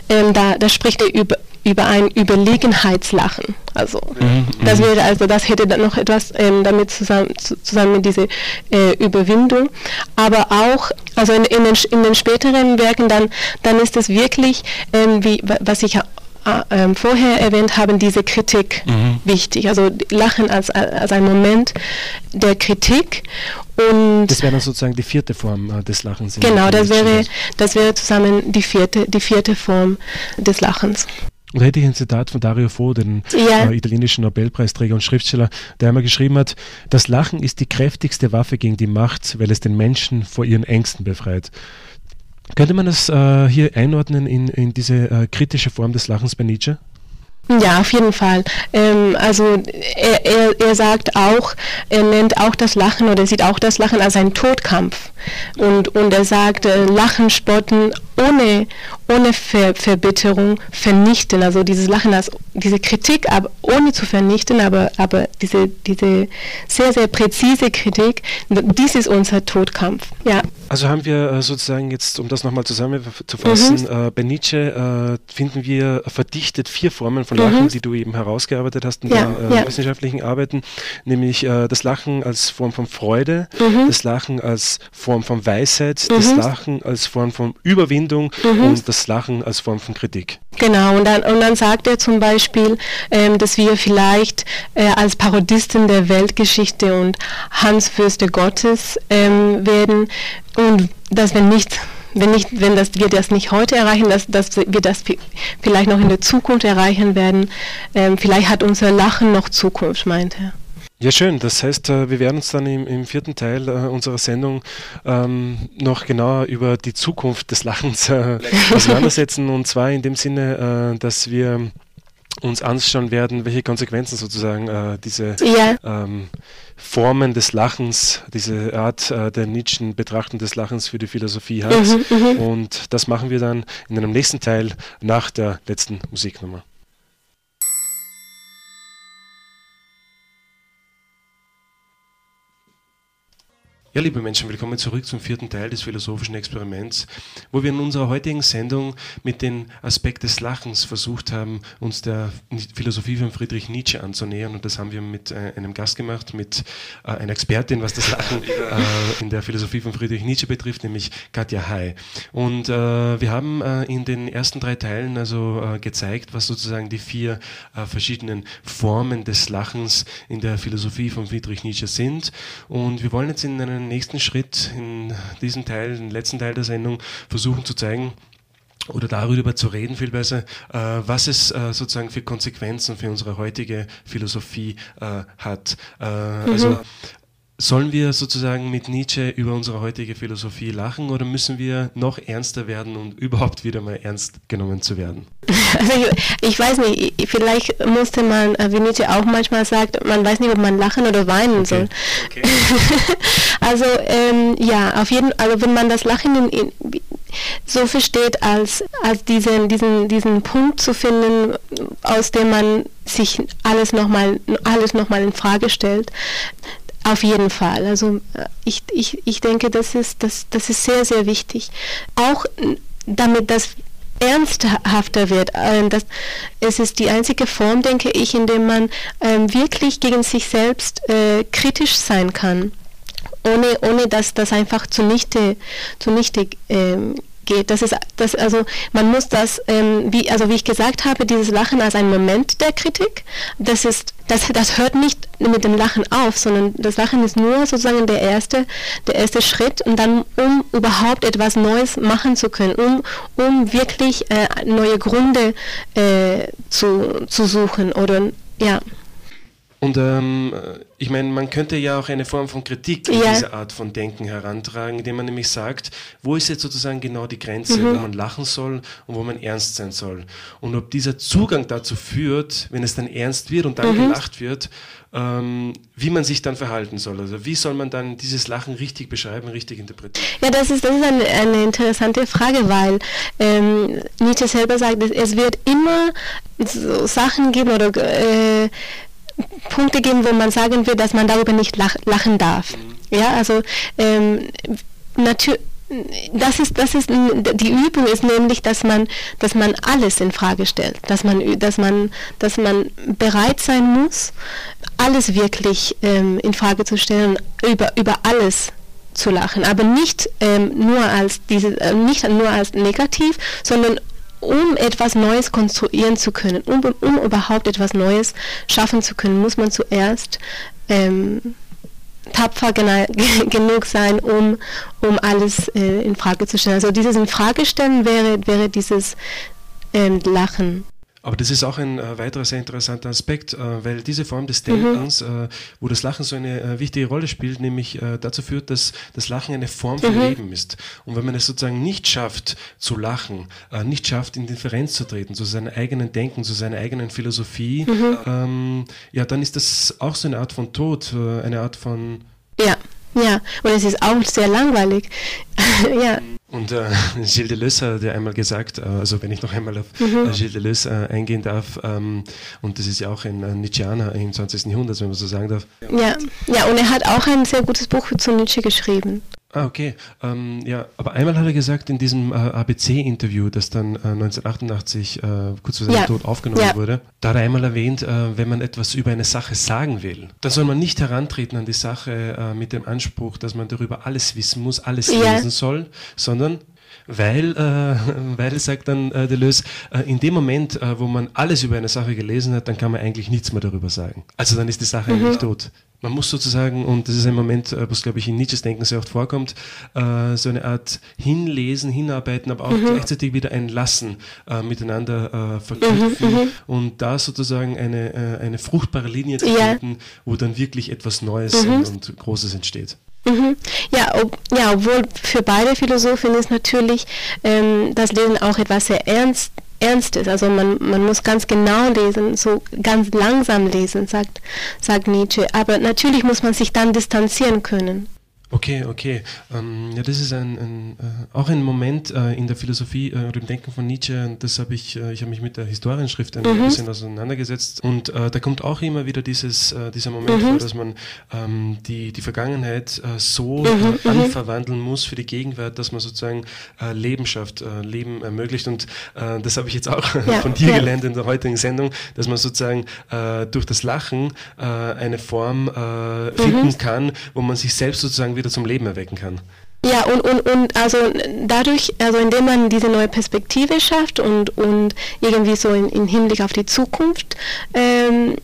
ähm, da, da spricht er über, über ein Überlegenheitslachen. Also mhm, das wäre also das hätte dann noch etwas ähm, damit zusammen zusammen mit dieser äh, Überwindung, aber auch also in, in, den, in den späteren Werken dann dann ist es wirklich ähm, wie was ich äh, vorher erwähnt haben, diese Kritik mhm. wichtig. Also Lachen als, als ein Moment der Kritik. Und das wäre dann sozusagen die vierte Form äh, des Lachens. Genau, das wäre, das wäre zusammen die vierte, die vierte Form des Lachens. Und da hätte ich ein Zitat von Dario Fo, den ja. äh, italienischen Nobelpreisträger und Schriftsteller, der einmal geschrieben hat, das Lachen ist die kräftigste Waffe gegen die Macht, weil es den Menschen vor ihren Ängsten befreit. Könnte man das äh, hier einordnen in, in diese äh, kritische Form des Lachens bei Nietzsche? Ja, auf jeden Fall. Ähm, also er, er, er sagt auch, er nennt auch das Lachen oder sieht auch das Lachen als einen Todkampf. Und, und er sagt, äh, Lachen, Spotten ohne, ohne Ver Verbitterung vernichten. Also dieses Lachen als diese Kritik, aber ohne zu vernichten, aber, aber diese, diese sehr, sehr präzise Kritik, dies ist unser Todkampf. Ja. Also haben wir äh, sozusagen jetzt, um das nochmal zusammenzufassen, mhm. äh, bei Nietzsche äh, finden wir verdichtet vier Formen von Lachen, mhm. die du eben herausgearbeitet hast in ja, deinen äh, ja. wissenschaftlichen Arbeiten, nämlich äh, das Lachen als Form von Freude, mhm. das Lachen als Form von Weisheit, das mhm. Lachen als Form von Überwindung mhm. und das Lachen als Form von Kritik. Genau, und dann, und dann sagt er zum Beispiel, ähm, dass wir vielleicht äh, als Parodisten der Weltgeschichte und Hansfürste Gottes ähm, werden und dass wir nicht wenn nicht, wenn das, wir das nicht heute erreichen, dass, dass wir das vielleicht noch in der Zukunft erreichen werden, ähm, vielleicht hat unser Lachen noch Zukunft, meint er. Ja, schön. Das heißt, äh, wir werden uns dann im, im vierten Teil äh, unserer Sendung ähm, noch genauer über die Zukunft des Lachens äh, auseinandersetzen. Und zwar in dem Sinne, äh, dass wir uns anschauen werden, welche Konsequenzen sozusagen äh, diese ja. ähm, Formen des Lachens, diese Art äh, der Nietzschen Betrachtung des Lachens für die Philosophie hat. Mhm, mhm. Und das machen wir dann in einem nächsten Teil nach der letzten Musiknummer. Ja, liebe Menschen, willkommen zurück zum vierten Teil des philosophischen Experiments, wo wir in unserer heutigen Sendung mit dem Aspekt des Lachens versucht haben, uns der Philosophie von Friedrich Nietzsche anzunähern. Und das haben wir mit äh, einem Gast gemacht, mit äh, einer Expertin, was das Lachen äh, in der Philosophie von Friedrich Nietzsche betrifft, nämlich Katja Hay. Und wir haben in den ersten drei Teilen also gezeigt, was sozusagen die vier verschiedenen Formen des Lachens in der Philosophie von Friedrich Nietzsche sind. Und wir wollen jetzt in einen nächsten Schritt in diesem Teil, im letzten Teil der Sendung, versuchen zu zeigen, oder darüber zu reden, viel besser, äh, was es äh, sozusagen für Konsequenzen für unsere heutige Philosophie äh, hat. Äh, mhm. Also Sollen wir sozusagen mit Nietzsche über unsere heutige Philosophie lachen oder müssen wir noch ernster werden und überhaupt wieder mal ernst genommen zu werden? Also ich, ich weiß nicht, vielleicht musste man, äh, wie Nietzsche auch manchmal sagt, man weiß nicht, ob man lachen oder weinen okay. soll. Okay. also ähm, ja, auf jeden also wenn man das Lachen in, in, so versteht, als, als diesen, diesen, diesen Punkt zu finden, aus dem man sich alles nochmal alles noch in Frage stellt, auf jeden Fall. Also äh, ich, ich, ich denke, das ist, das, das ist sehr, sehr wichtig. Auch damit das ernsthafter wird. Ähm, das, es ist die einzige Form, denke ich, in der man ähm, wirklich gegen sich selbst äh, kritisch sein kann, ohne, ohne dass das einfach zunichte, zunichte ähm, geht. Das ist, das, also man muss das, ähm, wie, also wie ich gesagt habe, dieses Lachen als ein Moment der Kritik, das ist, das, das hört nicht mit dem Lachen auf, sondern das Lachen ist nur sozusagen der erste, der erste Schritt und dann, um überhaupt etwas Neues machen zu können, um, um wirklich äh, neue Gründe äh, zu, zu suchen oder ja. Und ähm, ich meine, man könnte ja auch eine Form von Kritik an ja. diese Art von Denken herantragen, indem man nämlich sagt, wo ist jetzt sozusagen genau die Grenze, mhm. wo man lachen soll und wo man ernst sein soll. Und ob dieser Zugang dazu führt, wenn es dann ernst wird und dann mhm. gelacht wird, ähm, wie man sich dann verhalten soll. Also wie soll man dann dieses Lachen richtig beschreiben, richtig interpretieren? Ja, das ist, das ist eine, eine interessante Frage, weil ähm, Nietzsche selber sagt, es wird immer so Sachen geben oder äh, Punkte geben, wo man sagen will, dass man darüber nicht lach, lachen darf. Mhm. Ja, also ähm, natürlich das ist, das ist, die Übung ist nämlich, dass man, dass man alles in Frage stellt, dass man, dass man, dass man bereit sein muss, alles wirklich ähm, in Frage zu stellen, über, über alles zu lachen, aber nicht ähm, nur als diese, äh, nicht nur als negativ, sondern um etwas Neues konstruieren zu können, um, um überhaupt etwas Neues schaffen zu können, muss man zuerst ähm, tapfer genug sein, um, um alles äh, in Frage zu stellen. Also dieses in Frage stellen wäre, wäre dieses ähm, Lachen. Aber das ist auch ein äh, weiterer sehr interessanter Aspekt, äh, weil diese Form des Denkens, mhm. äh, wo das Lachen so eine äh, wichtige Rolle spielt, nämlich äh, dazu führt, dass das Lachen eine Form von mhm. Leben ist. Und wenn man es sozusagen nicht schafft zu lachen, äh, nicht schafft in Differenz zu treten zu seinem eigenen Denken, zu seiner eigenen Philosophie, mhm. ähm, ja, dann ist das auch so eine Art von Tod, eine Art von... Ja, ja, und es ist auch sehr langweilig. ja. Und äh, Gilles Deleuze hat ja einmal gesagt, äh, also wenn ich noch einmal auf mhm. Äh, Gilles Deleuze äh, eingehen darf, ähm, und das ist ja auch ein äh, Nietzscheaner im 20. Jahrhundert, wenn man so sagen darf. Ja, ja, und er hat auch ein sehr gutes Buch zu Nietzsche geschrieben. Ah, okay. Ähm, ja, aber einmal hat er gesagt in diesem äh, ABC-Interview, das dann äh, 1988 äh, kurz vor seinem ja. Tod aufgenommen ja. wurde, da hat er einmal erwähnt, äh, wenn man etwas über eine Sache sagen will, dann soll man nicht herantreten an die Sache äh, mit dem Anspruch, dass man darüber alles wissen muss, alles ja. lesen soll, sondern weil, äh, weil sagt dann äh, Deleuze, äh, in dem Moment, äh, wo man alles über eine Sache gelesen hat, dann kann man eigentlich nichts mehr darüber sagen. Also dann ist die Sache mhm. eigentlich tot. Man muss sozusagen, und das ist ein Moment, äh, was glaube ich in Nietzsches Denken sehr oft vorkommt, äh, so eine Art Hinlesen, Hinarbeiten, aber auch mhm. gleichzeitig wieder ein Lassen äh, miteinander äh, verknüpfen mhm, mhm. und da sozusagen eine, äh, eine fruchtbare Linie zu finden, ja. wo dann wirklich etwas Neues mhm. und Großes entsteht. Mhm. Ja, ob, ja, obwohl für beide Philosophen ist natürlich ähm, das Lesen auch etwas sehr ernst, Ernstes. Also man, man muss ganz genau lesen, so ganz langsam lesen, sagt, sagt Nietzsche. Aber natürlich muss man sich dann distanzieren können. Okay, okay. Ähm, ja, das ist ein, ein äh, auch ein Moment äh, in der Philosophie äh, oder im Denken von Nietzsche. Das habe ich, äh, ich habe mich mit der Historienschrift ein mhm. bisschen auseinandergesetzt und äh, da kommt auch immer wieder dieses, äh, dieser Moment mhm. vor, dass man ähm, die, die Vergangenheit so mhm, mhm. anverwandeln muss für die Gegenwart, dass man sozusagen Leben schafft, Leben ermöglicht. Und das habe ich jetzt auch ja, von dir ja. gelernt in der heutigen Sendung, dass man sozusagen durch das Lachen eine Form finden mhm. kann, wo man sich selbst sozusagen wieder wieder zum Leben erwecken kann. Ja, und, und, und also dadurch, also indem man diese neue Perspektive schafft und, und irgendwie so in, in Hinblick auf die Zukunft ähm,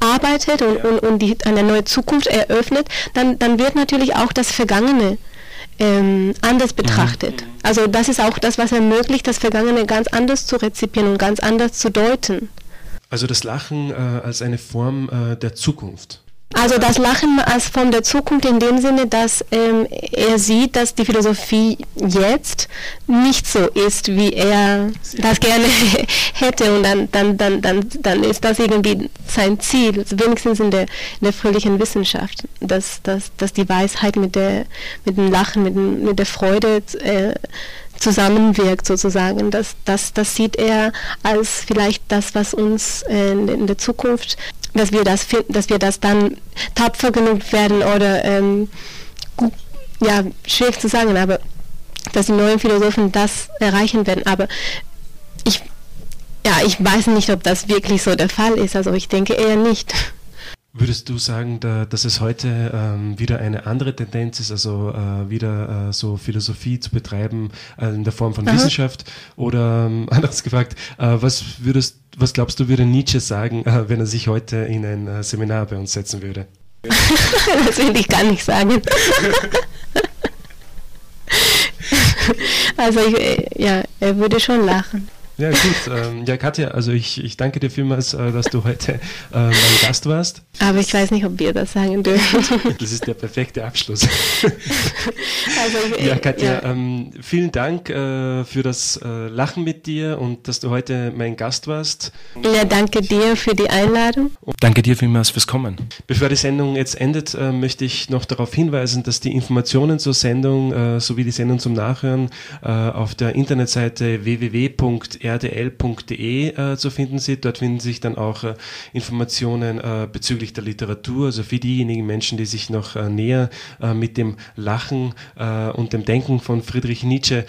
arbeitet und, ja. und, und die, eine neue Zukunft eröffnet, dann, dann wird natürlich auch das Vergangene ähm, anders betrachtet. Mhm. Also das ist auch das, was ermöglicht, das Vergangene ganz anders zu rezipieren und ganz anders zu deuten. Also das Lachen äh, als eine Form äh, der Zukunft. Also das Lachen als Form der Zukunft in dem Sinne, dass ähm, er sieht, dass die Philosophie jetzt nicht so ist, wie er das gerne hätte und dann, dann, dann, dann, dann ist das irgendwie sein Ziel, wenigstens in der, in der fröhlichen Wissenschaft, dass, dass, dass die Weisheit mit, der, mit dem Lachen, mit, dem, mit der Freude äh, zusammenwirkt sozusagen. Das, das, das sieht er als vielleicht das, was uns äh, in, in der Zukunft dass wir das finden, dass wir das dann tapfer genug werden oder ähm, ja, schwierig zu sagen, aber dass die neuen Philosophen das erreichen werden. Aber ich, ja, ich weiß nicht, ob das wirklich so der Fall ist. Also ich denke eher nicht. Würdest du sagen, da, dass es heute ähm, wieder eine andere Tendenz ist, also äh, wieder äh, so Philosophie zu betreiben äh, in der Form von Aha. Wissenschaft? Oder ähm, anders gefragt, äh, was würdest, was glaubst du, würde Nietzsche sagen, äh, wenn er sich heute in ein äh, Seminar bei uns setzen würde? das will ich gar nicht sagen. also ich, ja, er würde schon lachen. Ja, gut. Ähm, ja, Katja, also ich, ich danke dir vielmals, äh, dass du heute äh, mein Gast warst. Aber ich weiß nicht, ob wir das sagen dürfen. Das ist der perfekte Abschluss. Also, äh, ja, Katja, ja. Ähm, vielen Dank äh, für das äh, Lachen mit dir und dass du heute mein Gast warst. Ja, danke dir für die Einladung. Danke dir vielmals fürs Kommen. Bevor die Sendung jetzt endet, äh, möchte ich noch darauf hinweisen, dass die Informationen zur Sendung sowie die Sendung zum Nachhören auf der Internetseite www.r rdl.de äh, zu finden sind. Dort finden sich dann auch äh, Informationen äh, bezüglich der Literatur, also für diejenigen Menschen, die sich noch äh, näher äh, mit dem Lachen und dem Denken von Friedrich Nietzsche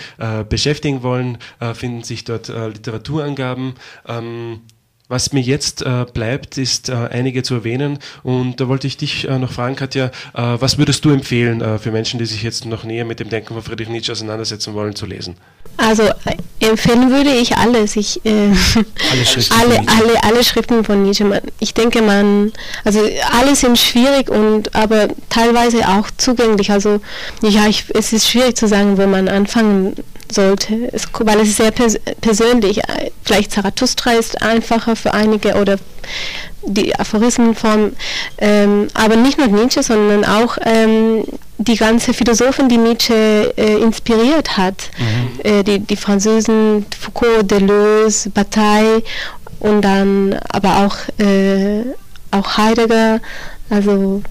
beschäftigen wollen, finden sich dort Literaturangaben. Ähm, was mir jetzt äh, bleibt, ist äh, einige zu erwähnen. Und da wollte ich dich äh, noch fragen, Katja, äh, was würdest du empfehlen äh, für Menschen, die sich jetzt noch näher mit dem Denken von Friedrich Nietzsche auseinandersetzen wollen, zu lesen? Also äh, empfehlen würde ich alles. Ich, alle, Schriften alle, alle, alle Schriften von Nietzsche. Ich denke, man, also alle sind schwierig und aber teilweise auch zugänglich. Also ja, ich, es ist schwierig zu sagen, wo man anfangen sollte, es, weil es sehr pers persönlich. Vielleicht Zarathustra ist einfacher für einige oder die Aphorismenform, ähm, aber nicht nur Nietzsche, sondern auch ähm, die ganze Philosophen, die Nietzsche äh, inspiriert hat, mhm. äh, die, die Französen, Foucault, Deleuze, Bataille und dann aber auch, äh, auch Heidegger, also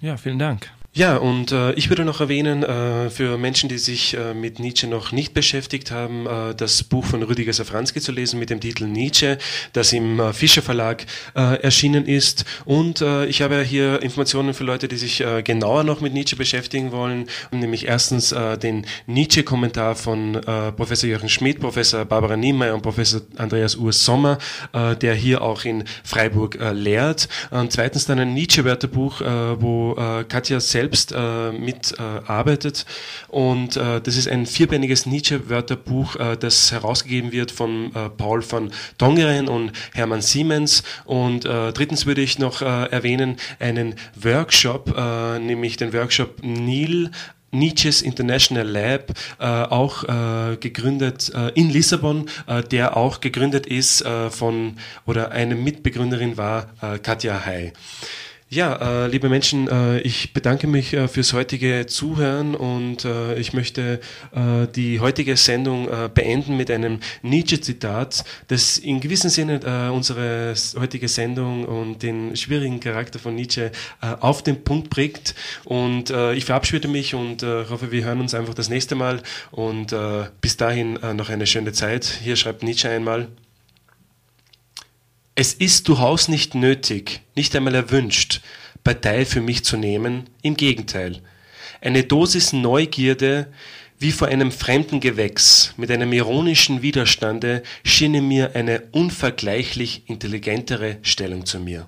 ja, vielen Dank. Ja, und äh, ich würde noch erwähnen, äh, für Menschen, die sich äh, mit Nietzsche noch nicht beschäftigt haben, äh, das Buch von Rüdiger Safranski zu lesen mit dem Titel Nietzsche, das im äh, Fischer Verlag äh, erschienen ist. Und ich habe hier Informationen für Leute, die sich genauer noch mit Nietzsche beschäftigen wollen, nämlich erstens den Nietzsche-Kommentar von Professor Jochen Schmidt, Professor Barbara Niemeyer und Professor Andreas Urs Sommer, der hier auch in Freiburg lehrt. Und zweitens dann ein Nietzsche-Wörterbuch, wo Katja selbst selbst äh, mitarbeitet. Äh, und äh, das ist ein vierbändiges Nietzsche-Wörterbuch, äh, das herausgegeben wird von äh, Paul von Tongeren und Hermann Siemens. Und äh, drittens würde ich noch erwähnen einen Workshop, nämlich den Workshop Nil Nietzsche's International Lab, äh, auch äh, gegründet äh, in Lissabon, der auch gegründet ist von oder eine Mitbegründerin war Katja Hay. Ja, äh, liebe Menschen, äh, ich bedanke mich äh, fürs heutige Zuhören und äh, ich möchte äh, die heutige Sendung äh, beenden mit einem Nietzsche-Zitat, das in gewissem Sinne unsere heutige Sendung und den schwierigen Charakter von Nietzsche auf den Punkt bringt. Und ich verabschiede mich und hoffe, wir hören uns einfach das nächste Mal und bis dahin noch eine schöne Zeit. Hier schreibt Nietzsche einmal. Es ist durchaus nicht nötig, nicht einmal erwünscht, Partei für mich zu nehmen, im Gegenteil. Eine Dosis Neugierde, wie vor einem fremden Gewächs, mit einem ironischen Widerstande, schiene mir eine unvergleichlich intelligentere Stellung zu mir.